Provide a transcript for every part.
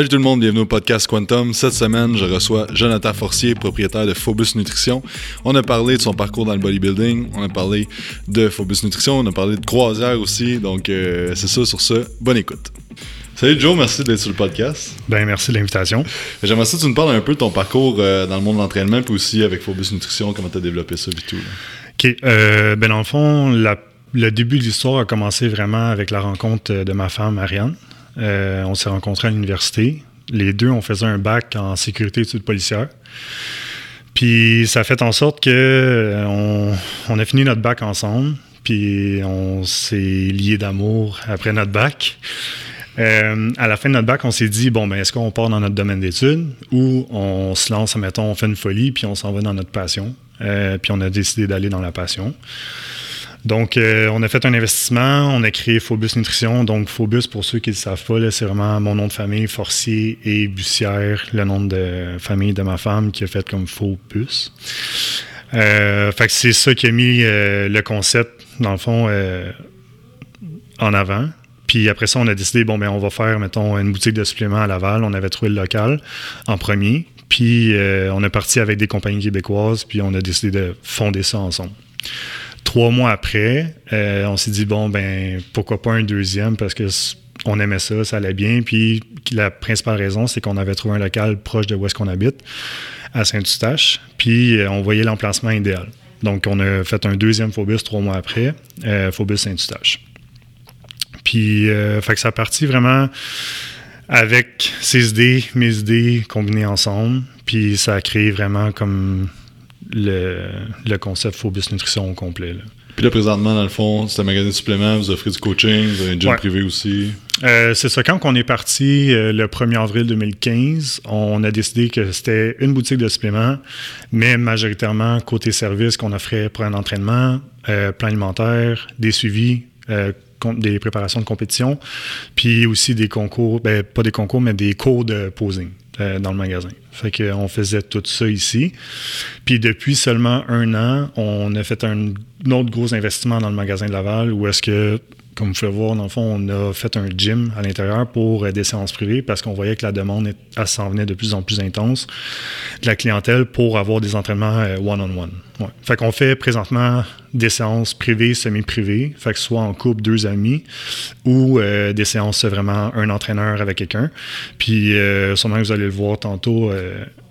Salut tout le monde, bienvenue au podcast Quantum. Cette semaine, je reçois Jonathan Forcier, propriétaire de Phobus Nutrition. On a parlé de son parcours dans le bodybuilding, on a parlé de Phobus Nutrition, on a parlé de croisière aussi. Donc, euh, c'est ça sur ce. Bonne écoute. Salut Joe, merci d'être sur le podcast. Ben merci de l'invitation. J'aimerais ça que tu nous parles un peu de ton parcours euh, dans le monde de l'entraînement, puis aussi avec Phobus Nutrition, comment tu as développé ça et tout. OK. Euh, ben dans le fond, le début de l'histoire a commencé vraiment avec la rencontre de ma femme, Marianne. Euh, on s'est rencontrés à l'université. Les deux, on faisait un bac en sécurité études policières. Puis ça a fait en sorte que euh, on, a fini notre bac ensemble. Puis on s'est liés d'amour après notre bac. Euh, à la fin de notre bac, on s'est dit bon, ben, est-ce qu'on part dans notre domaine d'études ou on se lance, mettons, on fait une folie, puis on s'en va dans notre passion. puis on a décidé d'aller dans la passion. Donc, euh, on a fait un investissement, on a créé Phobus Nutrition. Donc, Phobus, pour ceux qui ne le savent pas, c'est vraiment mon nom de famille, Forcier et Bussière, le nom de famille de ma femme qui a fait comme Phobus. Euh, fait que c'est ça qui a mis euh, le concept, dans le fond, en avant. Puis après ça, on a décidé, bon, ben, on va faire, mettons, une boutique de suppléments à Laval. On avait trouvé le local en premier. Puis on est parti avec des compagnies québécoises, puis on a décidé de fonder ça ensemble. Trois mois après, euh, on s'est dit, bon, ben, pourquoi pas un deuxième parce que on aimait ça, ça allait bien. Puis la principale raison, c'est qu'on avait trouvé un local proche de où est-ce qu'on habite, à Saint-Eustache. Puis euh, on voyait l'emplacement idéal. Donc on a fait un deuxième Phobus trois mois après, euh, Phobus Saint-Eustache. Puis fait que ça a parti vraiment avec ses idées, mes idées combinées ensemble. Puis ça a créé vraiment comme le, concept Phobus Nutrition au complet. Puis là, présentement, dans le fond, c'est un magasin de suppléments, vous offrez du coaching, vous avez un gym privé aussi. Euh, c'est ça. Quand on est parti euh, le 1er avril 2015, on a décidé que c'était une boutique de suppléments, mais majoritairement côté service qu'on offrait pour un entraînement, euh, plan alimentaire, des suivis, des préparations de compétition, puis aussi des concours, ben, pas des concours, mais des cours de posing. Euh, dans le magasin. Fait qu'on faisait tout ça ici. Puis depuis seulement un an, on a fait un, autre gros investissement dans le magasin de Laval où est-ce que comme vous pouvez voir, dans le fond, on a fait un gym à l'intérieur pour euh, des séances privées parce qu'on voyait que la demande s'en venait de plus en plus intense de la clientèle pour avoir des entraînements euh, one-on-one. Fait qu'on fait présentement des séances privées, semi-privées, fait que soit en couple, deux amis, ou euh, des séances vraiment un entraîneur avec quelqu'un. Puis sûrement que vous allez le voir tantôt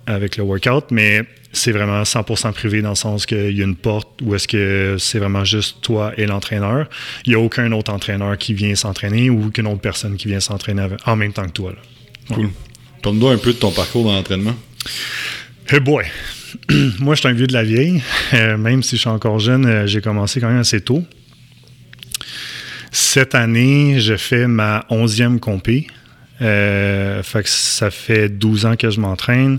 avec le workout, mais c'est vraiment 100% privé dans le sens qu'il y a une porte où est-ce que c'est vraiment juste toi et l'entraîneur. Il n'y a aucun autre entraîneur qui vient s'entraîner ou qu'une autre personne qui vient s'entraîner en même temps que toi. Cool. Parle-nous un peu de ton parcours dans l'entraînement. Hey boy! Moi, je suis un vieux de la vieille. Euh, même si je suis encore jeune, euh, j'ai commencé quand même assez tôt. Cette année, je fais ma 11e compé. Euh, fait que ça fait 12 ans que je m'entraîne.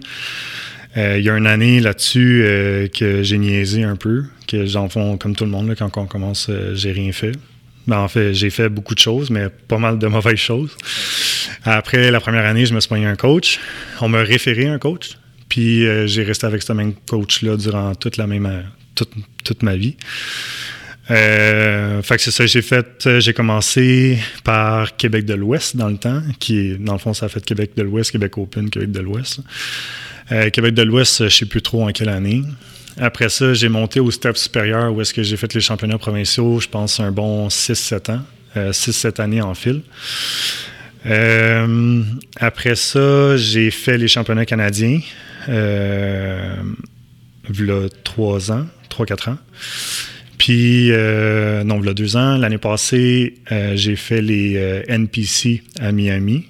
Euh, il y a une année là-dessus euh, que j'ai niaisé un peu, que j'en fais comme tout le monde, quand on commence, j'ai rien fait. Ben, en fait, j'ai fait beaucoup de choses, mais pas mal de mauvaises choses. Après la première année, je me suis pris un coach. On m'a référé un coach. Puis j'ai resté avec ce même coach-là durant toute la même toute, toute ma vie. Euh, fait que c'est ça, j'ai fait, euh, j'ai commencé par Québec de l'Ouest dans le temps, qui est, dans le fond, ça a fait Québec de l'Ouest, Québec Open, Québec de l'Ouest. Euh, Québec de l'Ouest, je sais plus trop en quelle année. Après ça, j'ai monté au step supérieur où est-ce que j'ai fait les championnats provinciaux, je pense un bon 6-7 ans, 6-7 années en fil. après ça, j'ai fait les championnats canadiens, euh, là, 3 ans, 3-4 ans. Puis, euh, non, a deux ans, l'année passée, euh, j'ai fait les euh, NPC à Miami,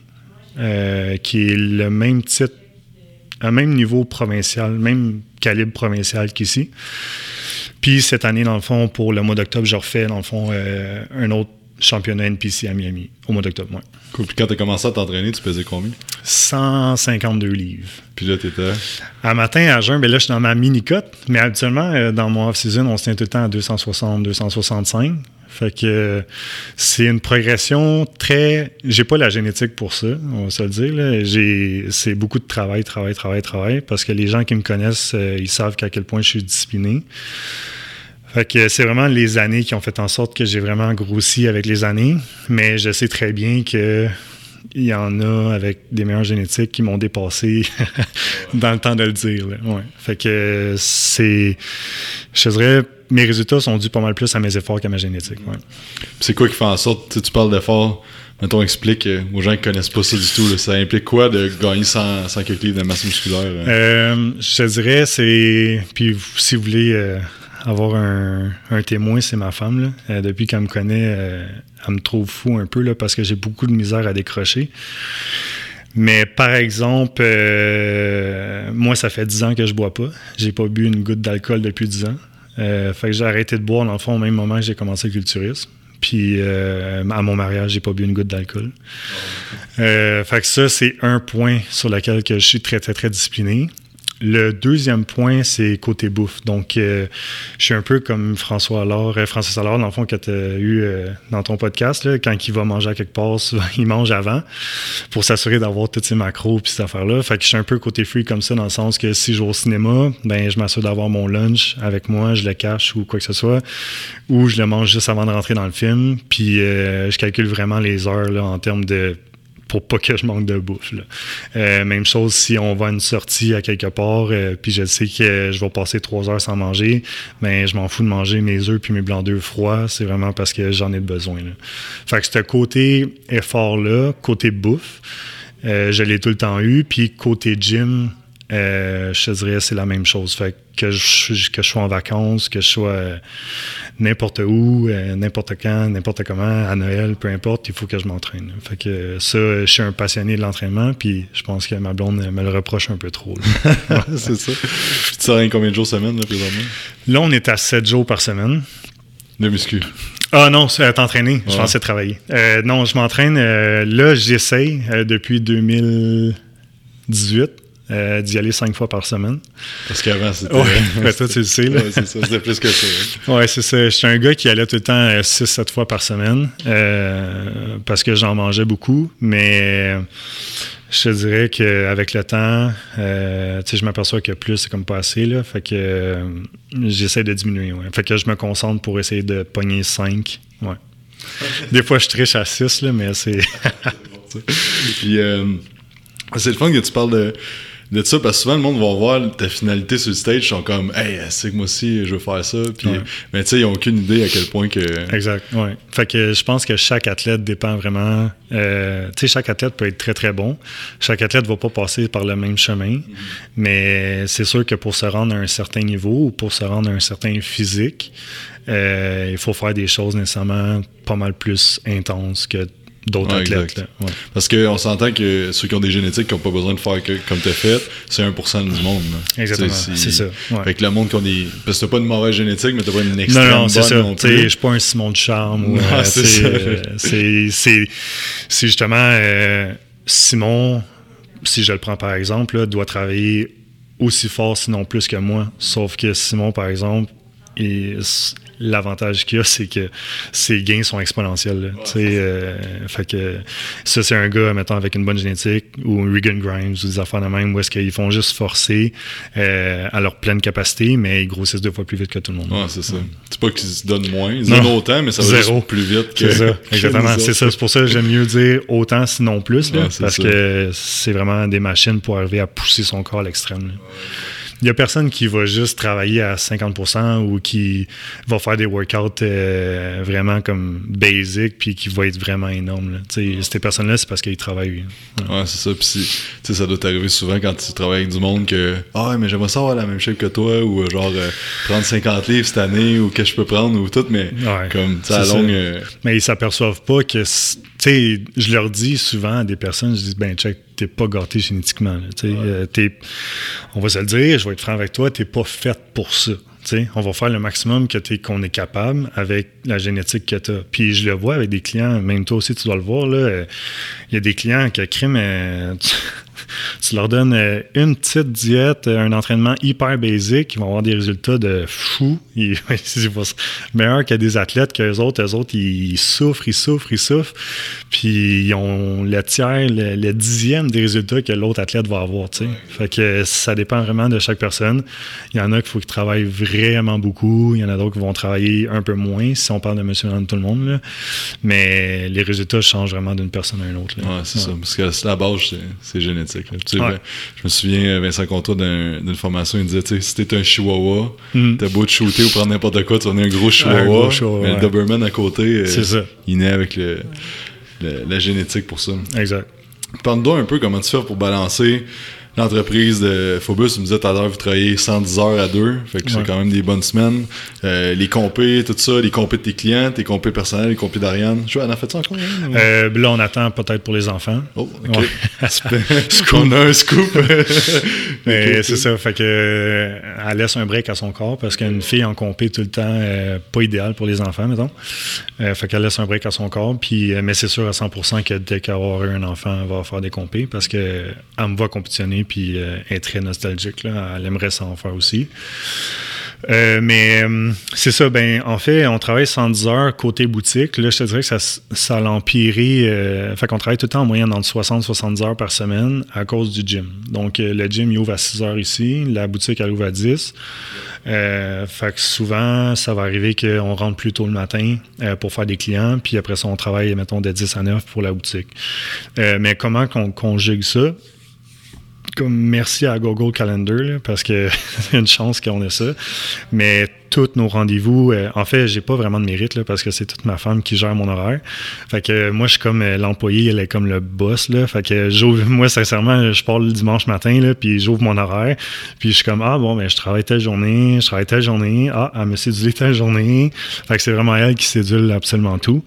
qui est le même titre, un même niveau provincial, même calibre provincial qu'ici. Puis cette année, dans le fond, pour le mois d'octobre, je refais, dans le fond, un autre championnat NPC à Miami au mois d'octobre. Ouais. Cool. Puis quand tu as commencé à t'entraîner, tu pesais combien? 152 livres. Puis là, tu étais À matin, à jeun, ben là, je suis dans ma mini-cote. Mais habituellement, euh, dans mon off-season, on se tient tout le temps à 260, 265. Fait que c'est une progression très. J'ai pas la génétique pour ça, on va se le dire. C'est beaucoup de travail, travail, travail, travail. Parce que les gens qui me connaissent, euh, ils savent qu'à quel point je suis discipliné. Fait que c'est vraiment les années qui ont fait en sorte que j'ai vraiment grossi avec les années, mais je sais très bien que il y en a avec des meilleures génétiques qui m'ont dépassé dans le temps de le dire. Fait que c'est. Je dirais, mes résultats sont dus pas mal plus à mes efforts qu'à ma génétique. Ouais. C'est quoi qui fait en sorte, tu parles d'efforts, mettons, explique euh, aux gens qui connaissent pas ça du tout, ça implique quoi de gagner 100, 100 quelques livres de masse musculaire? Euh, je te dirais, c'est. Puis si vous voulez. Euh, avoir un, un témoin, c'est ma femme. Là. Euh, depuis qu'elle me connaît, euh, elle me trouve fou un peu là, parce que j'ai beaucoup de misère à décrocher. Mais par exemple, euh, moi, ça fait 10 ans que je bois pas. J'ai pas bu une goutte d'alcool depuis 10 ans. Fait que j'ai arrêté de boire, dans le fond, au même moment que j'ai commencé le culturisme. Puis à mon mariage, j'ai pas bu une goutte d'alcool. fait que ça, c'est un point sur lequel que je suis très, très, très discipliné. Le deuxième point, c'est côté bouffe. Donc, euh, je suis un peu comme François Allard, euh, Francis Allard, dans le fond, que tu as eu euh, dans ton podcast. Là, quand il va manger à quelque part, il mange avant pour s'assurer d'avoir tous ses macros puis cette affaire-là. Fait que je suis un peu côté free comme ça, dans le sens que si je vais au cinéma, ben je m'assure d'avoir mon lunch avec moi, je le cache ou quoi que ce soit, ou je le mange juste avant de rentrer dans le film. Puis, je calcule vraiment les heures là, en termes de pour pas que je manque de bouffe. Euh, même chose si on va à une sortie à quelque part, euh, puis je sais que je vais passer trois heures sans manger, mais ben, je m'en fous de manger mes œufs puis mes blancs d'œufs froids, c'est vraiment parce que j'en ai besoin. Là. Fait que ce côté effort-là, côté bouffe, euh, je l'ai tout le temps eu, puis côté gym, je te dirais c'est la même chose. Fait que je, que je sois en vacances, que je sois n'importe où, euh, n'importe quand, n'importe comment, à Noël, peu importe, il faut que je m'entraîne. Fait que ça, je suis un passionné de l'entraînement, puis je pense que ma blonde me le reproche un peu trop. c'est ça. tu t'entraînes combien de jours semaine, là, présentement? Là, on est à 7 jours par semaine. De muscu? Ah non, c'est t'entraîner. Je pensais travailler. Euh, non, je m'entraîne. Euh, là, j'essaye depuis 2018. Euh, d'y aller cinq fois par semaine. Parce qu'avant, c'était. Ouais, toi, tu le sais. Ouais, c'est ça, c'était plus que ça. Ouais, c'est ça. J'étais un gars qui allait tout le temps 6-7 euh, fois par semaine euh, parce que j'en mangeais beaucoup. Mais je te dirais qu'avec le temps, euh, je m'aperçois que plus, c'est comme pas assez. Là, fait que j'essaie de diminuer. Ouais. Fait que je me concentre pour essayer de pogner 5. Ouais. Des fois, je triche à 6, là, mais c'est. Puis, c'est le fun que tu parles de de ça parce que souvent le monde va voir ta finalité sur le stage ils sont comme hey c'est que moi aussi je veux faire ça puis mais tu sais ils ont aucune idée à quel point que exact ouais. Fait que je pense que chaque athlète dépend vraiment euh, tu sais chaque athlète peut être très très bon. Chaque athlète va pas passer par le même chemin. Mais c'est sûr que pour se rendre à un certain niveau ou pour se rendre à un certain physique euh, il faut faire des choses nécessairement pas mal plus intenses que d'autres athlètes. Parce qu'on s'entend que ceux qui ont des génétiques qui n'ont pas besoin de faire comme tu as fait, c'est 1% du monde. Exactement. C'est ça. Avec le monde qui ont des. Parce que tu pas une mauvaise génétique, mais tu pas une extrême non, non, c'est ça. Je suis pas un Simon de charme. Euh, c'est justement euh, Simon, si je le prends par exemple, doit travailler aussi fort, sinon plus que moi. Sauf que Simon, par exemple, il, l'avantage qu'il a, c'est que ses gains sont exponentiels. Euh, fait que ça, c'est un gars, mettons, avec une bonne génétique, ou Regan Grimes, ou des affaires de même, où est-ce qu'ils font juste forcer euh, à leur pleine capacité, mais ils grossissent deux fois plus vite que tout le monde. Ouais, c'est ça. C'est pas qu'ils se donnent moins, ils donnent autant, mais ça va juste plus vite que. C'est ça, exactement. c'est ça. C'est pour ça que j'aime mieux dire autant, sinon plus, parce que c'est vraiment des machines pour arriver à pousser son corps à l'extrême. Il n'y a personne qui va juste travailler à 50% ou qui va faire des workouts euh, vraiment comme basic puis qui va être vraiment énorme. Ces personnes-là, c'est parce qu'ils travaillent. Ouais, c'est ça. Puis ça doit t'arriver souvent quand tu travailles avec du monde que Ah, mais j'aimerais ça avoir la même shape que toi ou euh, genre euh, prendre 50 livres cette année ou que je peux prendre ou tout, mais comme ça longue. Mais ils s'aperçoivent pas que. Tu sais, je leur dis souvent à des personnes, je dis, ben, check, t'es pas gâté génétiquement. Euh, on va se le dire, je vais être franc avec toi, t'es pas fait pour ça. on va faire le maximum que qu'on est capable avec la génétique que tu as. Puis je le vois avec des clients, même toi aussi, tu dois le voir. Il y a des clients qui criment. tu leur donnes euh, une petite diète, un entraînement hyper basique, ils vont avoir des résultats de fou. Ils, meilleurs que des athlètes qu'eux autres. Eux autres, ils souffrent, ils souffrent, ils souffrent. Puis ils ont le tiers, le, dixième des résultats que l'autre athlète va avoir. Fait que ça dépend vraiment de chaque personne. Il y en a qu'il faut qu'ils travaillent vraiment beaucoup. Il y en a d'autres qui vont travailler un peu moins, si on parle de monsieur tout le monde. Mais les résultats changent vraiment d'une personne à une autre. Oui, c'est ça. Parce que la base, c'est génétique. Je me souviens, Vincent Contour, d'une formation, il disait si t'es un chihuahua, mm. t'as beau te shooter ou prendre n'importe quoi, tu vas un gros chihuahua. mais le Doberman à côté, euh, il naît avec le, la génétique pour ça. Exact. Parle-nous un peu comment tu fais pour balancer l'entreprise de Phobus, me disais tout à l'heure, vous travaillez 110 heures à deux, fait que c'est quand même des bonnes semaines. Euh, les compés, tout ça, les compés de tes clients, tes compés personnels, les compés d'Ariane. Tu en as fait ça encore? Hein, euh, là, on attend peut-être pour les enfants. Oh, OK. on a un scoop. Mais c'est ça, fait que euh, elle laisse un break à son corps parce qu'une fille en compé tout le temps, pas idéal pour les enfants, mettons. fait qu'elle laisse un break à son corps, puis, mais c'est sûr à 100% que dès qu'elle aura un enfant, elle va faire des compés parce qu'elle me va compétitionner puis euh, elle est très nostalgique. Elle aimerait s'en faire aussi. Euh, mais euh, c'est ça, ben en fait, on travaille 110 heures côté boutique. Là, je te dirais que ça, ça a empiré. fait qu'on travaille tout le temps en moyenne entre 60 70 heures par semaine à cause du gym. Donc, le gym, il ouvre à 6 heures ici. La boutique, elle ouvre à 10. fait que souvent, ça va arriver qu'on rentre plus tôt le matin pour faire des clients, puis après ça, on travaille, mettons, de 10 à 9 pour la boutique. mais comment qu'on conjugue ça? Comme merci à Google Calendar parce que c'est une chance qu'on ait ça. Mais tous nos rendez-vous, euh, en fait, j'ai pas vraiment de mérite là, parce que c'est toute ma femme qui gère mon horaire. Fait que moi, je suis comme euh, l'employé, elle est comme le boss. Là. Fait que moi, sincèrement, je pars le dimanche matin, là, puis j'ouvre mon horaire. Puis je suis comme, ah bon, mais ben, je travaille telle journée, je travaille telle journée. Ah, elle me sédule telle journée. Fait que c'est vraiment elle qui sédule absolument tout.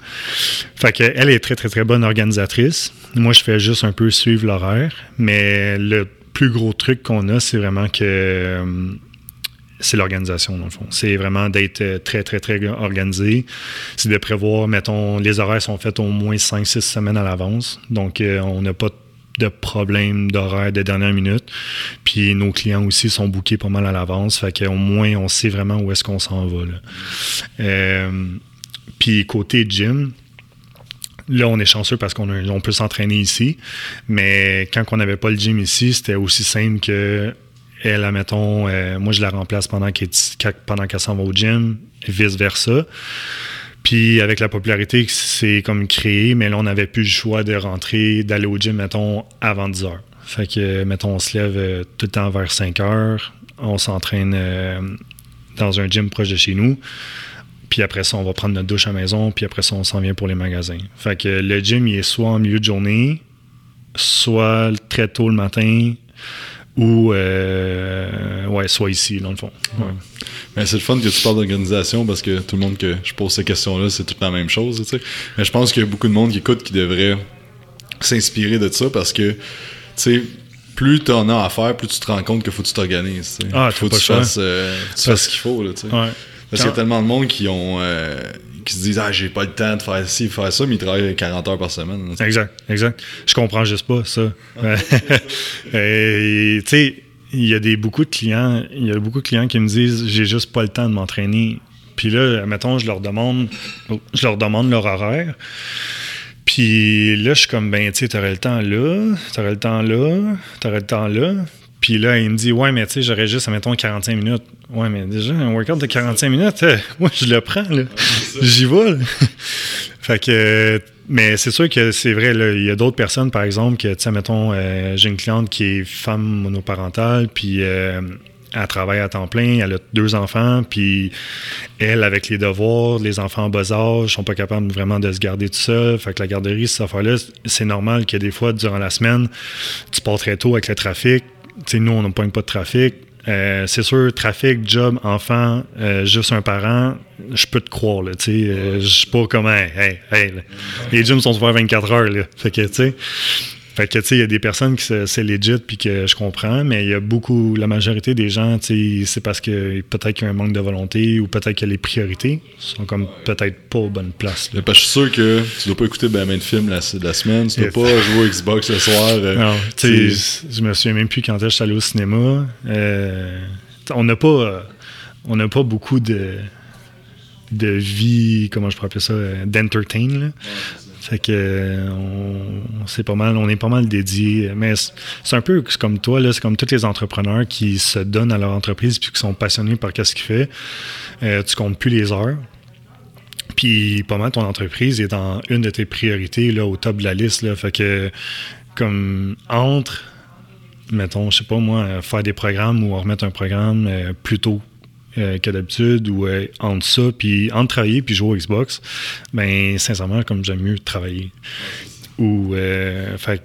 Fait que elle est très, très, très bonne organisatrice. Moi, je fais juste un peu suivre l'horaire. Mais le plus gros truc qu'on a, c'est vraiment que euh, c'est l'organisation, dans le fond. C'est vraiment d'être euh, très, très, très organisé. C'est de prévoir, mettons, les horaires sont faits au moins 5-6 semaines à l'avance. Donc, euh, on n'a pas de problème d'horaire de dernière minute. Puis nos clients aussi sont bookés pas mal à l'avance. Fait qu'au moins, on sait vraiment où est-ce qu'on s'en va. puis côté gym, Là, on est chanceux parce qu'on peut s'entraîner ici. Mais quand on n'avait pas le gym ici, c'était aussi simple que elle, admettons, euh, moi, je la remplace pendant qu'elle s'en va au gym, vice-versa. Puis avec la popularité c'est comme créé, mais là, on n'avait plus le choix de rentrer, d'aller au gym, mettons, avant 10 heures. Fait que, mettons, on se lève euh, tout le temps vers 5 heures. On s'entraîne euh, dans un gym proche de chez nous. Puis après ça, on va prendre notre douche à la maison, puis après ça, on s'en vient pour les magasins. Fait que le gym, il est soit en milieu de journée, soit très tôt le matin, ou euh, ouais, soit ici, dans le fond. Mais c'est le fun que tu parles d'organisation parce que tout le monde que je pose ces questions-là, c'est toute la même chose. Tu sais. Mais je pense qu'il y a beaucoup de monde qui écoute qui devrait s'inspirer de ça parce que, tu sais, plus tu en as à faire, plus tu te rends compte qu'il faut que tu t'organises. Ah, faut que tu fasses, euh, ce qu'il faut. Là, tu sais. Parce qu'il y a tellement de monde qui ont euh, qui se disent Ah, j'ai pas le temps de faire ci, faire ça, mais ils travaillent 40 heures par semaine. exact, exact. Je comprends juste pas ça. tu sais, il y a des, beaucoup de clients, il y a beaucoup de clients qui me disent J'ai juste pas le temps de m'entraîner. Puis là, mettons, je leur demande, je leur demande leur horaire. Puis là, je suis comme, ben, tu sais, t'aurais le temps là, t'aurais le temps là, t'aurais le temps là. Puis là, il me dit, ouais, mais tu sais, j'aurais juste, mettons, 45 minutes. Ouais, mais déjà, un workout de 45 minutes, euh, moi, je le prends, là. J'y vais, fait que, mais c'est sûr que c'est vrai, il y a d'autres personnes, par exemple, que, tu sais, mettons, euh, j'ai une cliente qui est femme monoparentale, puis euh, elle travaille à temps plein, elle a deux enfants, puis elle, avec les devoirs, les enfants en bas âge, sont pas capables vraiment de se garder tout seul. Fait que la garderie, cette affaire-là, c'est normal que des fois, durant la semaine, tu pars très tôt avec le trafic, nous, on n'a pas de trafic. Euh, c'est sûr, trafic, job, enfant, euh, juste un parent, je peux te croire. Là, euh, je suis pas comme, hey, hey, les gyms sont ouverts 24 heures. Là. Fait que, tu sais. Fait que, tu sais, il y a des personnes qui c'est legit puis que je comprends, mais il y a beaucoup, la majorité des gens, tu sais, c'est parce que peut-être qu'il y a un manque de volonté ou peut-être que les priorités sont comme peut-être pas aux bonnes places. Parce que je suis sûr que tu dois pas écouter ben, ben de films la, la semaine, tu dois pas jouer au Xbox le soir. Euh, non, tu sais, je me souviens même plus quand je suis allé au cinéma. Euh, on n'a pas, on n'a pas beaucoup de de vie, comment je pourrais appeler ça, euh, d'entertain. Fait que on, c'est pas mal, on est pas mal dédié. Mais c'est un peu comme toi, c'est comme tous les entrepreneurs qui se donnent à leur entreprise puis qui sont passionnés par ce qu'ils font. Euh, tu comptes plus les heures. Puis pas mal ton entreprise est dans une de tes priorités là, au top de la liste. Là. Fait que comme entre, mettons, je sais pas moi, faire des programmes ou remettre un programme euh, plus tôt euh, que d'habitude ou euh, entre ça, puis entre travailler puis jouer au Xbox, ben sincèrement, comme j'aime mieux travailler. Ou, euh, fait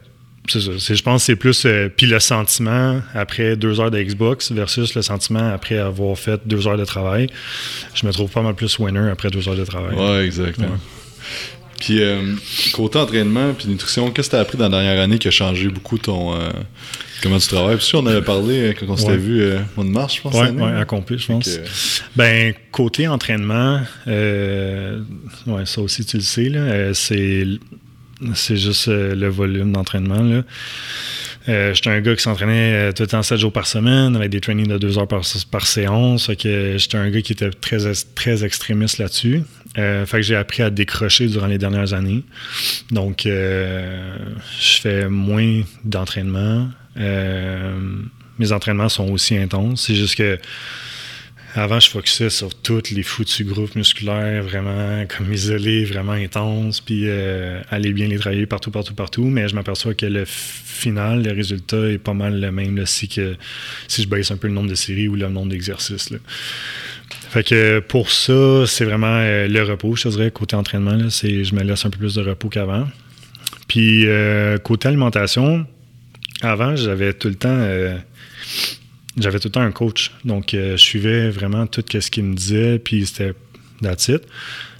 c'est ça. Je pense que c'est plus. puis le sentiment après deux heures de Xbox versus le sentiment après avoir fait deux heures de travail. Je me trouve pas mal plus winner après deux heures de travail. Ouais, exactement. Puis, côté entraînement puis nutrition, qu'est-ce que tu as appris dans la dernière année qui a changé beaucoup ton, Comment tu travailles? Puis on avait parlé euh, quand on s'était vu euh, au mois de mars, je pense. Oui, ouais, accompli, je pense. Ben, côté entraînement, euh, ouais, ça aussi, tu le sais, là, euh, c'est, c'est juste le volume d'entraînement. Là. j'étais un gars qui s'entraînait tout le temps 7 jours par semaine avec des trainings de 2 heures par, par séance. Fait que j'étais un gars qui était très, très extrémiste là-dessus. Fait que j'ai appris à décrocher durant les dernières années. Donc, je fais moins d'entraînement. Euh, mes entraînements sont aussi intenses. C'est juste que avant, je focusais sur tous les foutus groupes musculaires, vraiment comme isolés, vraiment intenses, puis euh, aller bien les travailler partout, partout, partout. Mais je m'aperçois que le final, le résultat est pas mal le même que, si je baisse un peu le nombre de séries ou le nombre d'exercices. Fait que pour ça, c'est vraiment euh, le repos, je dirais, côté entraînement. Là, je me laisse un peu plus de repos qu'avant. Puis côté alimentation, avant, j'avais tout le temps. Euh, j'avais tout le temps un coach. Donc, euh, je suivais vraiment tout ce qu'il me disait, puis c'était that's.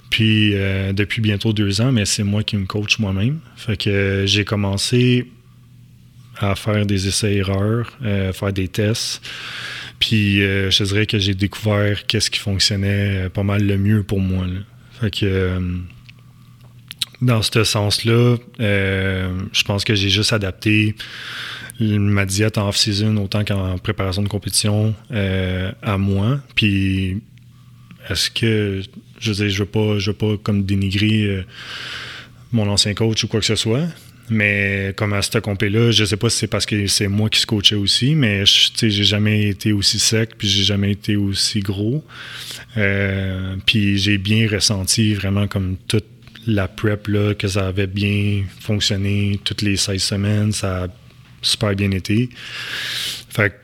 Puis, euh, depuis bientôt deux ans, mais c'est moi qui me coach moi-même. Fait que j'ai commencé à faire des essais-erreurs, faire des tests. Puis, je dirais que j'ai découvert qu'est-ce qui fonctionnait pas mal le mieux pour moi. Fait que dans ce sens-là, je pense que j'ai juste adapté ma diète en off-season autant qu'en préparation de compétition euh, à moi. Puis est-ce que je veux je veux pas, je veux pas comme dénigrer euh, mon ancien coach ou quoi que ce soit. Mais comme à cette compé-là, je sais pas si c'est parce que c'est moi qui se coachais aussi, mais j'ai jamais été aussi sec, puis j'ai jamais été aussi gros. Euh, puis j'ai bien ressenti vraiment comme toute la prep là, que ça avait bien fonctionné toutes les 16 semaines. Ça a super bien été. Fait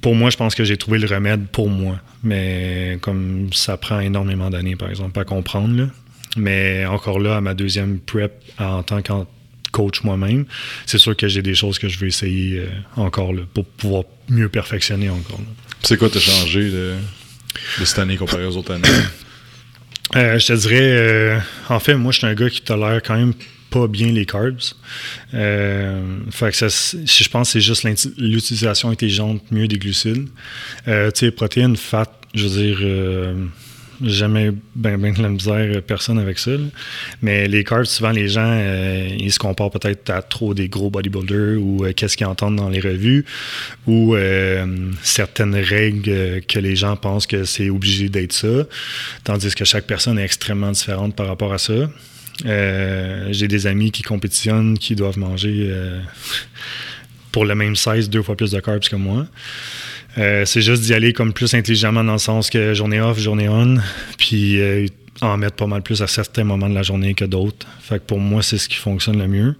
pour moi, je pense que j'ai trouvé le remède pour moi. Mais comme ça prend énormément d'années, par exemple, à comprendre. Mais encore là, à ma deuxième prep en tant que coach moi-même, c'est sûr que j'ai des choses que je veux essayer euh, encore là, pour pouvoir mieux perfectionner encore. C'est quoi t'as changé de, cette année comparé aux autres années? Euh, je te dirais, euh, en fait, moi, je suis un gars qui tolère quand même pas bien les carbs. Euh, fait que ça, je pense que c'est juste l'utilisation intelligente mieux des glucides. Euh, tu sais, protéines, fat, je veux dire, euh, jamais ben, ben de la misère personne avec ça. Mais les carbs, souvent les gens, euh, ils se comparent peut-être à trop des gros bodybuilders ou qu'est-ce qu'ils entendent dans les revues ou certaines règles que les gens pensent que c'est obligé d'être ça. Tandis que chaque personne est extrêmement différente par rapport à ça. Euh, j'ai des amis qui compétitionnent, qui doivent manger euh, pour le même size deux fois plus de carbs que moi. Euh, c'est juste d'y aller comme plus intelligemment dans le sens que journée off, journée on, puis en mettre pas mal plus à certains moments de la journée que d'autres. Fait que pour moi, c'est ce qui fonctionne le mieux.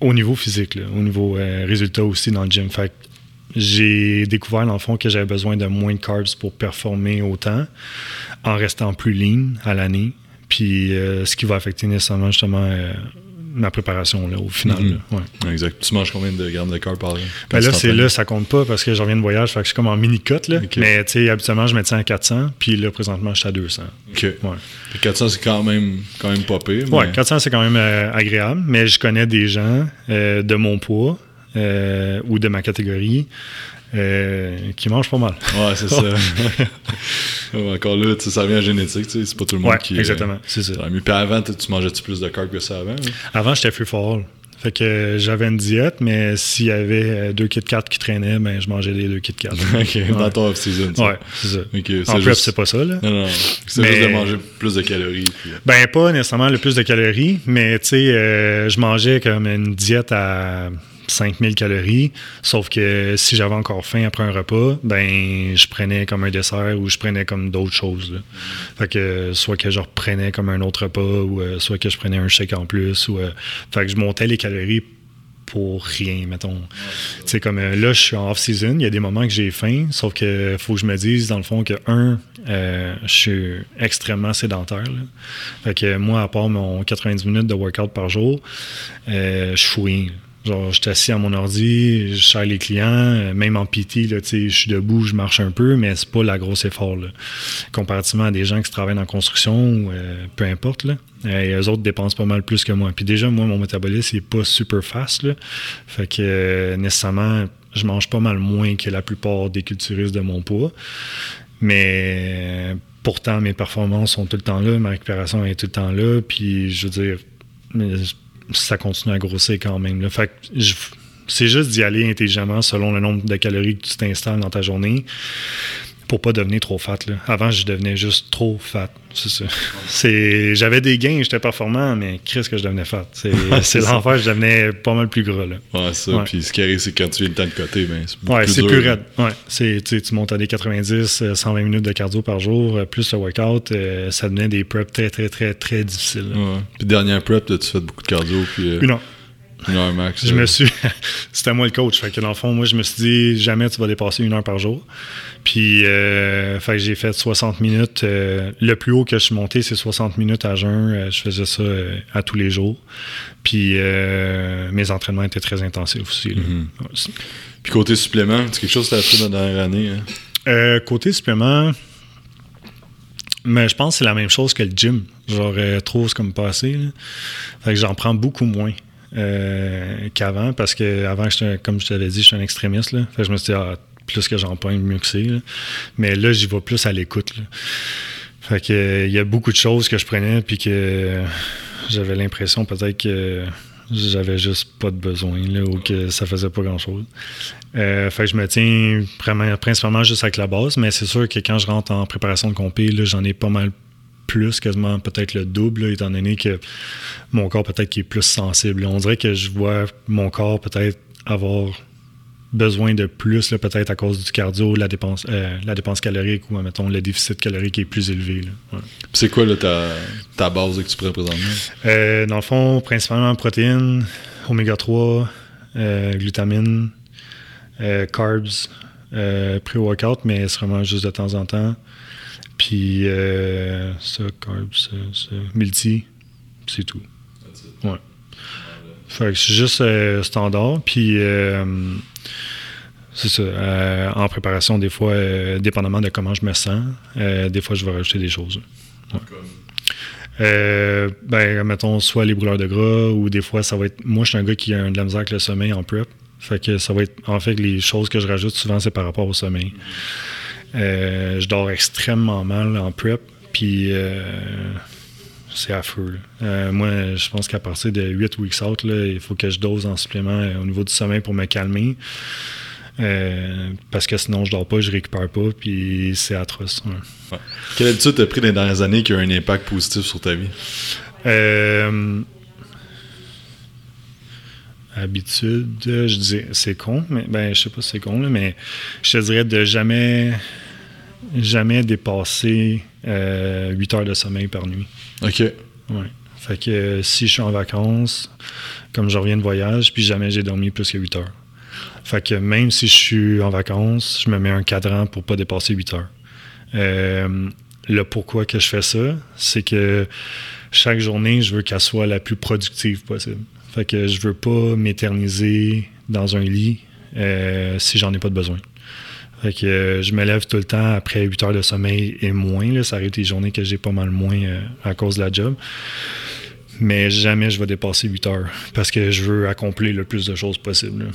Au niveau physique, au niveau résultat aussi dans le gym. Fait j'ai découvert, dans le fond, que j'avais besoin de moins de carbs pour performer autant en restant plus lean à l'année puis euh, ce qui va affecter nécessairement justement euh, ma préparation là, au final. Mhm. là, ouais. Exact. Tu manges combien de grammes de carbs par jour? Ben là, c'est là, ça compte pas parce que je reviens de voyage, fait que je suis comme en mini-cut. là. Ok. Mais tu sais, habituellement, je me tiens à 400, puis là, présentement, je suis à 200. OK. Ouais. Puis 400, c'est quand même, quand même pas pire. Ouais, mais- 400, c'est quand même euh, agréable, mais je connais des gens euh, de mon poids euh, ou de ma catégorie euh, qui mangent pas mal. Ouais, c'est ça. Ouais, Encore là, ça revient à génétique, tu sais, c'est pas tout le monde Ouais, qui. exactement, c'est ça. Ouais, mais puis avant, tu tu mangeais-tu plus de carbs que ça avant? hein? Avant, j'étais free for all. Fait que euh, j'avais une diète, mais s'il y avait euh, deux Kit Kat qui traînaient, ben je mangeais les deux Kit Kat. ok, dans ton off-season. Ouais, c'est ça. En prep, juste... c'est pas ça, là. Non, non, c'est Mais- juste de manger plus de calories. puis- Ben, pas nécessairement le plus de calories, mais tu sais, euh, je mangeais comme une diète à 5000 calories, sauf que si j'avais encore faim après un repas, ben, je prenais comme un dessert ou je prenais comme d'autres choses. soit que je reprenais comme un autre repas ou euh, soit que je prenais un shake en plus. Ou, euh, que je montais les calories pour rien, mettons. Sais, comme euh, là, je suis en off-season, il y a des moments que j'ai faim, sauf que faut que je me dise, dans le fond, que, un, je suis extrêmement sédentaire. Fait que moi, à part mon 90 minutes de workout par jour, je fouille. Genre, je suis assis à mon ordi, je sers les clients, euh, même en PT, là, tu sais, je suis debout, je marche un peu, mais c'est pas la grosse effort. Là. Comparativement à des gens qui travaillent la construction, ou, euh, peu importe, là, euh, et eux autres dépensent pas mal plus que moi. Puis déjà, moi, mon métabolisme, il est pas super fast. Là. Fait que nécessairement, je mange pas mal moins que la plupart des culturistes de mon poids. Mais pourtant, mes performances sont tout le temps là, ma récupération est tout le temps là. Puis je veux dire, ça continue à grossir quand même. Fait c'est juste d'y aller intelligemment selon le nombre de calories que tu t'installes dans ta journée pour pas devenir trop fat. Là. Avant, je devenais juste trop fat. C'est ça. C'est, j'avais des gains, j'étais performant, mais qu'est-ce que je devenais fat. C'est, l'enfer, je devenais pas mal plus gras. Là. Ouais, ça. Ouais. Puis ce qui arrive, c'est quand tu viens le temps de côté, ben, c'est Ouais, plus c'est dur. plus raide. Ouais, c'est, tu montes à des 90, euh, 120 minutes de cardio par jour, euh, plus le workout, euh, ça devenait des preps très, très, très, très difficiles. là. Ouais. Puis dernière prep, tu fais beaucoup de cardio, puis euh, Une heure. Une heure max. Je me suis. C'était moi le coach. Fait que dans le fond, moi, je me suis dit, jamais tu vas dépasser une heure par jour. Puis, euh, fait que j'ai fait 60 minutes. euh, le plus haut que je suis monté, c'est 60 minutes à jeun. Euh, je faisais ça euh, à tous les jours. Puis, euh, mes entraînements étaient très intensifs aussi. Mhm. Puis côté supplément, c'est quelque chose que tu as appris dans la dernière année. Hein? Euh, côté supplément, mais je pense que c'est la même chose que le gym. Genre, euh, trop, c'est comme passé. Là. Fait que j'en prends beaucoup moins euh, qu'avant parce que avant, comme je t'avais dit, je suis un extrémiste. Là. Je me suis dit, ah, plus que j'en prends, mieux que c'est. Mais là, j'y vais plus à l'écoute. Fait que euh, il y a beaucoup de choses que je prenais puis que euh, j'avais l'impression peut-être que j'avais juste pas de besoin ou que ça faisait pas grand-chose. Euh, fait je me tiens principalement juste avec la base, mais c'est sûr que quand je rentre en préparation de compé, j'en ai pas mal plus, quasiment peut-être le double, là, étant donné que mon corps peut-être qui est plus sensible. On dirait que je vois mon corps peut-être avoir besoin de plus, là, peut-être à cause du cardio, la dépense, euh, la dépense calorique ou, mettons, le déficit calorique est plus élevé. Ouais. C'est quoi là, ta, ta base que tu prends présentement? Euh, dans le fond, principalement protéines, oméga 3, euh, glutamine, carbs, pré-workout, mais c'est vraiment juste de temps en temps. Puis euh, ça, carbs, ça, ça, multi, c'est tout. Ouais. Fait que c'est juste euh, standard. Puis euh, c'est ça. en préparation, des fois, dépendamment de comment je me sens, des fois, je vais rajouter des choses. Euh, ben, mettons, soit les brûleurs de gras ou des fois, ça va être. Moi, je suis un gars qui a de la misère avec le sommeil en prep. Fait que ça va être. En fait, les choses que je rajoute souvent, c'est par rapport au sommeil. Euh, je dors extrêmement mal en prep. Puis. euh, c'est affreux. Euh, moi, je pense qu'à partir de 8 weeks out, là, il faut que je dose en supplément euh, au niveau du sommeil pour me calmer. Euh, parce que sinon, je dors pas, je récupère pas, puis c'est atroce. ouais. Quelle habitude t'as pris dans les dernières années qui a un impact positif sur ta vie? Habitude, je dis, c'est con, mais ben, je sais pas si c'est con, là, mais je te dirais de jamais, jamais dépasser euh, 8 heures de sommeil par nuit. OK. Ouais. Fait que euh, si je suis en vacances, comme je reviens de voyage, puis jamais j'ai dormi plus que 8 heures. Fait que même si je suis en vacances, je me mets un cadran pour pas dépasser 8 heures. Euh, le pourquoi que je fais ça, c'est que chaque journée, je veux qu'elle soit la plus productive possible. Fait que je veux pas m'éterniser dans un lit si j'en ai pas de besoin. Fait que euh, je me lève tout le temps après 8 heures de sommeil et moins. Là, ça arrive des journées que j'ai pas mal moins euh, à cause de la job. Mais jamais je vais dépasser 8 heures parce que je veux accomplir le plus de choses possible.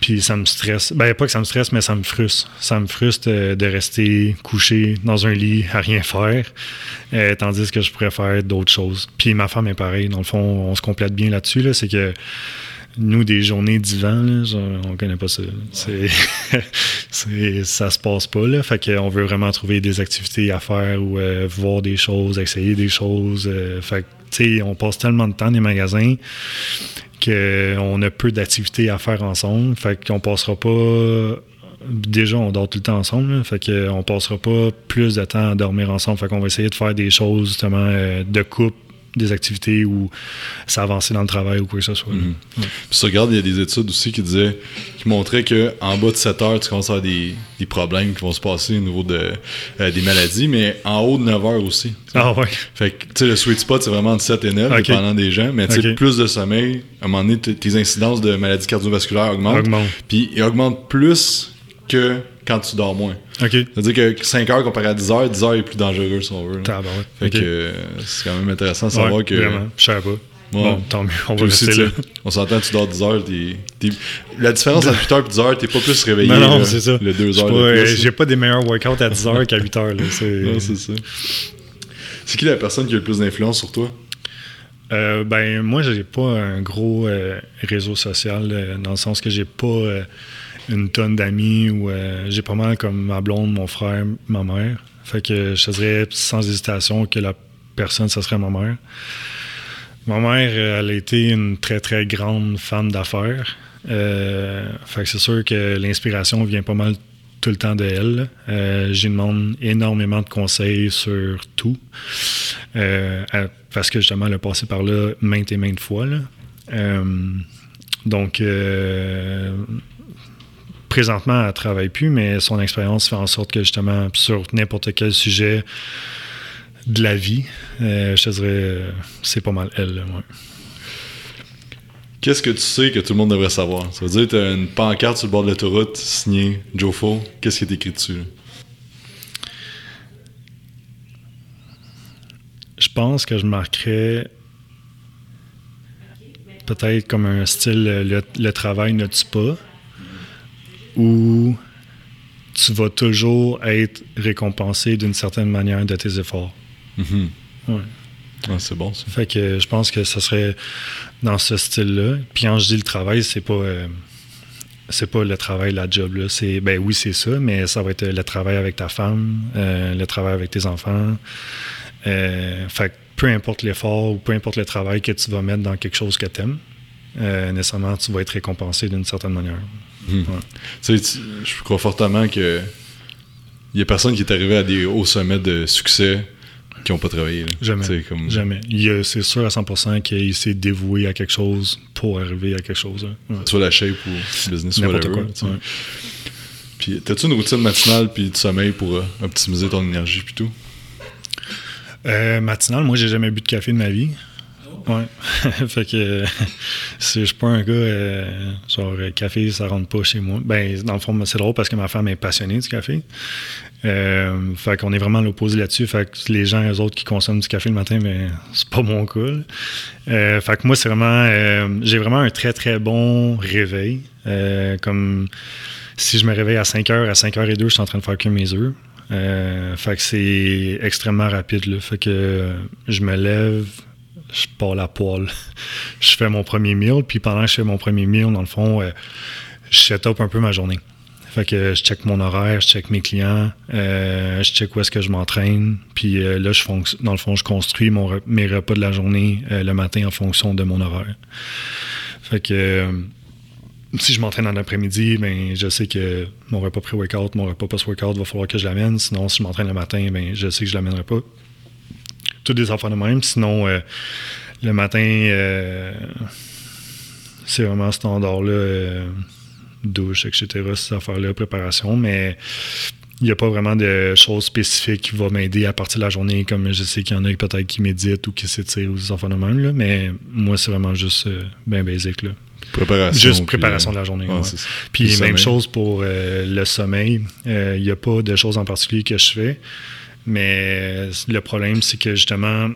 Puis ça me stresse. Ben, pas que ça me stresse, mais ça me frustre. Ça me frustre euh, de rester couché dans un lit à rien faire, tandis que je pourrais faire d'autres choses. Puis ma femme est pareil. Dans le fond, on se complète bien là-dessus. Là, c'est que nous, des journées d'hiver, on connaît pas ça. c'est- ça se passe pas. Là. Fait qu'on veut vraiment trouver des activités à faire ou euh, voir des choses, essayer des choses. euh, fait que, on passe tellement de temps dans les magasins qu'on a peu d'activités à faire ensemble. Fait qu'on passera pas. Déjà, on dort tout le temps ensemble. là. fait qu'on passera pas plus de temps à dormir ensemble. Fait qu'on va essayer de faire des choses, justement, euh, de couple, des activités ou s'avancer dans le travail ou quoi que ce soit. Mhm. Puis regardes, il y a des études aussi qui disaient, qui montraient que en bas de 7 heures, tu commences à avoir des, des problèmes qui vont se passer au niveau de, euh, des maladies, mais en haut de 9 heures aussi. Ah ouais. Fait que, tu sais, le sweet spot, c'est vraiment de 7 et 9, Ok. dépendant des gens. Mais, tu sais, plus de sommeil, à un moment donné, tes incidences de maladies cardiovasculaires augmentent. Augmente. Puis, ils augmentent plus que quand tu dors moins. OK. C'est-à-dire que 5 heures comparé à 10 heures, 10 heures est plus dangereux, si on veut. là. Tabarouette. Fait OK. que, euh, c'est quand même intéressant de savoir Ouais, que. Vraiment, je savais pas. Bon, tant mieux, on va aussi, là. On s'entend, tu dors 10 heures. t'es- La différence entre 8 heures et 10 heures, t'es pas plus réveillé. Non, non, là, c'est ça. Le 2 Je suis heures euh. J'ai pas des meilleurs workouts à 10 h qu'à 8 h. Là. C'est- Non, c'est ça. C'est qui la personne qui a le plus d'influence sur toi? Euh, ben, moi, j'ai pas un gros euh, réseau social, euh, dans le sens que j'ai pas euh, une tonne d'amis ou euh, j'ai pas mal comme ma blonde, mon frère, ma mère. Fait que je te dirais sans hésitation que la personne, ce serait ma mère. Ma mère, euh, elle a été une très, très grande femme d'affaires. Euh, fait que c'est sûr que l'inspiration vient pas mal tout le temps de elle. Euh, J'y demande énormément de conseils sur tout. Parce que justement, elle a passé par là maintes et maintes fois. donc, présentement, elle ne travaille plus, mais son expérience fait en sorte que justement, sur n'importe quel sujet de la vie, euh, je te dirais, euh, c'est pas mal elle. là, ouais. Qu'est-ce que tu sais que tout le monde devrait savoir? Ça veut dire que t'as une pancarte sur le bord de l'autoroute signée Joe Fo. Qu'est-ce qui est écrit dessus? là? Je pense que je marquerais peut-être comme un style le, le travail ne tue pas, où tu vas toujours être récompensé d'une certaine manière de tes efforts. Mhm. Ouais. Ah, c'est bon, ça. Fait que je pense que ce serait dans ce style-là. Puis quand je dis le travail, c'est pas euh, c'est pas le travail, la job là. C'est ben oui, c'est ça, mais ça va être le travail avec ta femme, euh, le travail avec tes enfants. Euh, fait que peu importe l'effort ou peu importe le travail que tu vas mettre dans quelque chose que tu aimes, nécessairement tu vas être récompensé d'une certaine manière. Ouais. Tu sais, je crois fortement que il y a personne qui est arrivé à des hauts sommets de succès qui n'ont pas travaillé. là. Jamais. Comme... Jamais. C'est sûr à 100% qu'il s'est dévoué à quelque chose pour arriver à quelque chose. hein. Ouais. Soit la shape ou business, whatever. quoi. ouais. Puis, t'as-tu une routine matinale puis de sommeil pour euh, optimiser ton énergie puis tout? Euh, matinal, moi, j'ai jamais bu de café de ma vie. Ouais. fait que euh, c'est- je suis pas un gars euh, genre euh, café, ça rentre pas chez moi. Ben, dans le fond, c'est drôle parce que ma femme est passionnée du café. Fait qu'on est vraiment à l'opposé là-dessus. Fait que les gens, eux autres, qui consomment du café le matin, mais c'est pas mon cas. fait que moi, c'est vraiment. j'ai vraiment un très, très bon réveil. Comme si je me réveille à 5 h, à 5 h et 2, je suis en train de faire que mes œufs. Fait que c'est extrêmement rapide. Là. Fait que je me lève, je pars la poêle. je fais mon premier meal, puis pendant que je fais mon premier meal, dans le fond, euh, je set un peu ma journée. Fait que je check mon horaire, je check mes clients, euh, je check où est-ce que je m'entraîne, puis euh, là, dans le fond, je construis mon mes repas de la journée euh, le matin en fonction de mon horaire. Fait que euh, si je m'entraîne en après-midi, ben, je sais que mon repas pré-workout, mon repas post-workout, va falloir que je l'amène. Sinon, si je m'entraîne le matin, ben, je sais que je l'amènerai pas. Toutes des affaires de même. Sinon, euh, le matin, euh, c'est vraiment standard-là, euh, douche, etc., ces affaires-là, préparation. Mais il n'y a pas vraiment de choses spécifiques qui vont m'aider à partir de la journée, comme je sais qu'il y en a peut-être qui méditent ou qui s'étirent ou des enfants de même, là, mais moi, c'est vraiment juste bien basique. Là. Préparation. Juste préparation de la journée. Puis même chose pour le sommeil. Il n'y a pas de choses en particulier que je fais. Mais le problème, c'est que justement,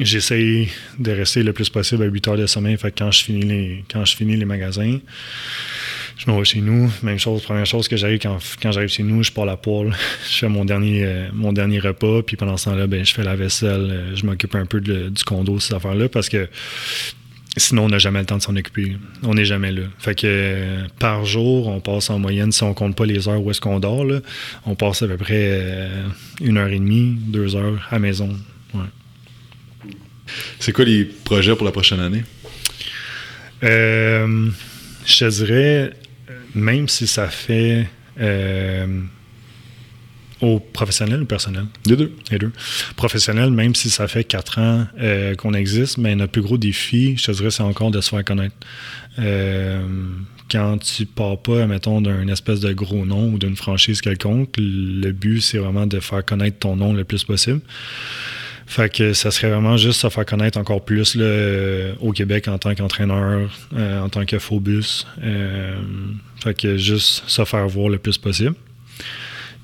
j'essaye de rester le plus possible à 8 heures de sommeil. Fait quand je finis les, quand je finis les magasins, je me vais chez nous. Même chose, première chose que j'arrive quand, j'arrive chez nous, je pars la poêle, je fais mon dernier, euh, mon dernier repas, puis pendant ce temps-là, ben, je fais la vaisselle, euh, je m'occupe un peu du condo, ces affaires-là, parce que sinon, on n'a jamais le temps de s'en occuper. On n'est jamais là. Fait que euh, par jour, on passe en moyenne, si on compte pas les heures où est-ce qu'on dort, on passe à peu près une heure et demie, deux heures à maison. C'est quoi les projets pour la prochaine année? Euh, je te dirais, même si ça fait euh, au professionnel ou personnel? Les deux. Les deux. Professionnel, même si ça fait quatre ans euh, qu'on existe, mais notre plus gros défi, je te dirais, c'est encore de se faire connaître. quand tu pars pas, mettons, d'un espèce de gros nom ou d'une franchise quelconque, le but, c'est vraiment de faire connaître ton nom le plus possible. Fait que ça serait vraiment juste se faire connaître encore plus euh, au Québec en tant qu'entraîneur, euh, en tant que faux bus. Euh, fait que juste se faire voir le plus possible.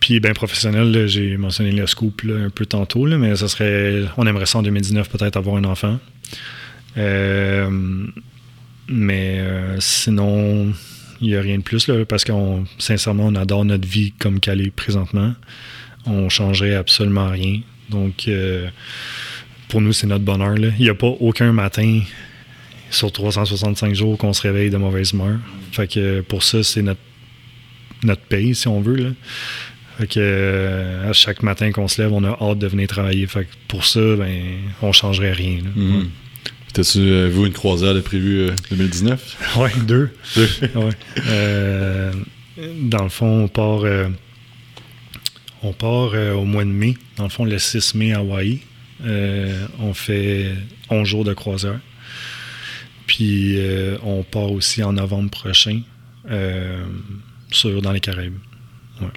Puis, ben professionnel, j'ai mentionné le scoop un peu tantôt, mais ça serait. On aimerait ça en 2019 peut-être avoir un enfant. mais sinon, il n'y a rien de plus parce qu'on sincèrement on adore notre vie comme qu'elle est présentement. On changerait absolument rien. Donc, euh, pour nous, c'est notre bonheur. Il n'y a pas aucun matin sur 365 jours qu'on se réveille de mauvaise humeur. Fait que pour ça, c'est notre, notre paye, si on veut. Là. Fait que euh, à chaque matin qu'on se lève, on a hâte de venir travailler. Fait que pour ça, ben, on changerait rien. Mm-hmm. T'as-tu euh, vu une croisière de prévu 2019? oui, deux. deux. dans le fond, on part on part euh, au mois de mai, dans le fond, le 6 mai à Hawaï. Euh, on fait 11 jours de croisière. Puis euh, on part aussi en novembre prochain sur, dans les Caraïbes.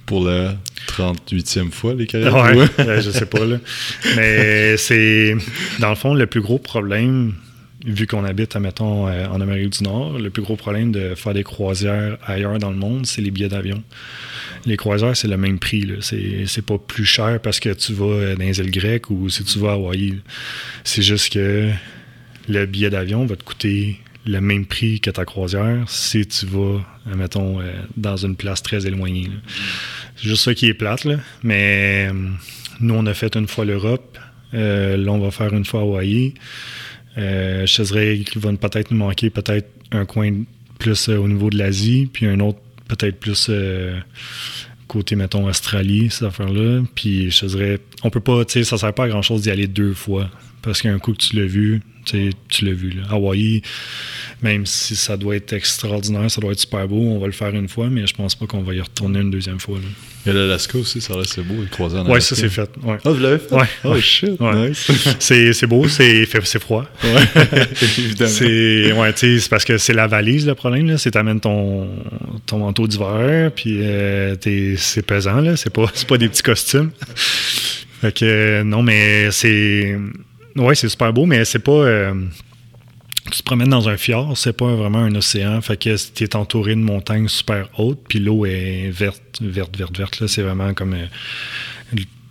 Pour la 38e fois, les Caraïbes? Ouais, je sais pas. Là. Mais c'est, dans le fond, le plus gros problème, vu qu'on habite, admettons, en Amérique du Nord, le plus gros problème de faire des croisières ailleurs dans le monde, c'est les billets d'avion les croisières, c'est le même prix. C'est pas plus cher parce que tu vas dans les îles grecques ou si tu vas à Hawaii. C'est juste que le billet d'avion va te coûter le même prix que ta croisière si tu vas, mettons, euh, dans une place très éloignée. C'est juste ça qui est plate, là. Mais euh, nous, on a fait une fois l'Europe. Euh, là, on va faire une fois Hawaï. je te dirais qu'il va peut-être nous manquer peut-être un coin plus au niveau de l'Asie, puis un autre peut-être plus euh, côté, mettons, Australie, cette affaire-là. Puis je dirais, on peut pas, tu sais, ça sert pas à grand-chose d'y aller deux fois. Parce qu'un coup que tu l'as vu, tu l'as vu. Là. Hawaii, même si ça doit être extraordinaire, ça doit être super beau, on va le faire une fois, mais je pense pas qu'on va y retourner une deuxième fois. Là. Et l'Alaska aussi, ça reste beau, le croisière en Ouais, ça c'est fait. Ouais. Oh, vous l'avez fait? Ouais. Oh shit, nice. c'est beau, c'est froid. Ouais, évidemment. C'est ouais, parce que c'est la valise le problème. C'est t'amènes ton, ton manteau d'hiver, puis euh, c'est pesant, là. C'est pas, pas des petits costumes. fait que non, mais c'est oui, c'est super beau, mais c'est pas. Euh, tu te promènes dans un fjord, c'est pas vraiment un océan. Fait que tu es entouré de montagnes super hautes, puis l'eau est verte, verte, verte, verte. C'est vraiment comme. Euh,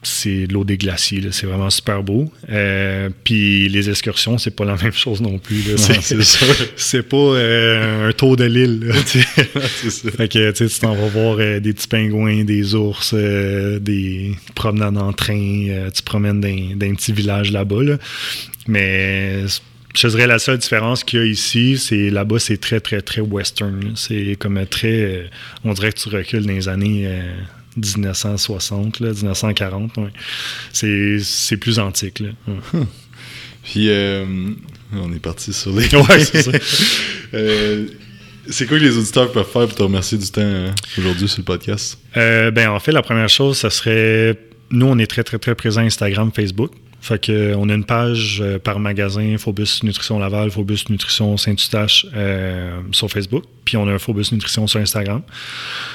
c'est l'eau des glaciers. C'est vraiment super beau. Euh, puis les excursions, c'est pas la même chose non plus. C'est pas euh, un tour de l'île. fait que tu t'en vas voir euh, des petits pingouins, des ours, des promenades en train. tu promènes dans, un petit village là-bas. Mais je dirais la seule différence qu'il y a ici, c'est là-bas, c'est très, très, très western. C'est comme très. on dirait que tu recules dans les années 1960, 1940. C'est plus antique. Puis, euh, on est parti sur les. ouais, c'est ça. Euh, c'est quoi que les auditeurs peuvent faire pour te remercier du temps hein, aujourd'hui sur le podcast? Euh, ben, en fait, la première chose, ça serait. Nous, on est très, très, très présents Instagram, Facebook. Fait que, on a une page par magasin, Phobus Nutrition Laval, Phobus Nutrition Saint-Eustache sur Facebook. Puis on a un Phobus Nutrition sur Instagram.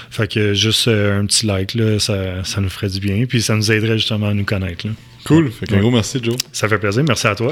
Fait que juste un petit like, là, ça, ça, nous ferait du bien. Puis ça nous aiderait justement à nous connaître. Là. Cool. Fait qu'un gros merci, Joe. Ça fait plaisir. Merci à toi.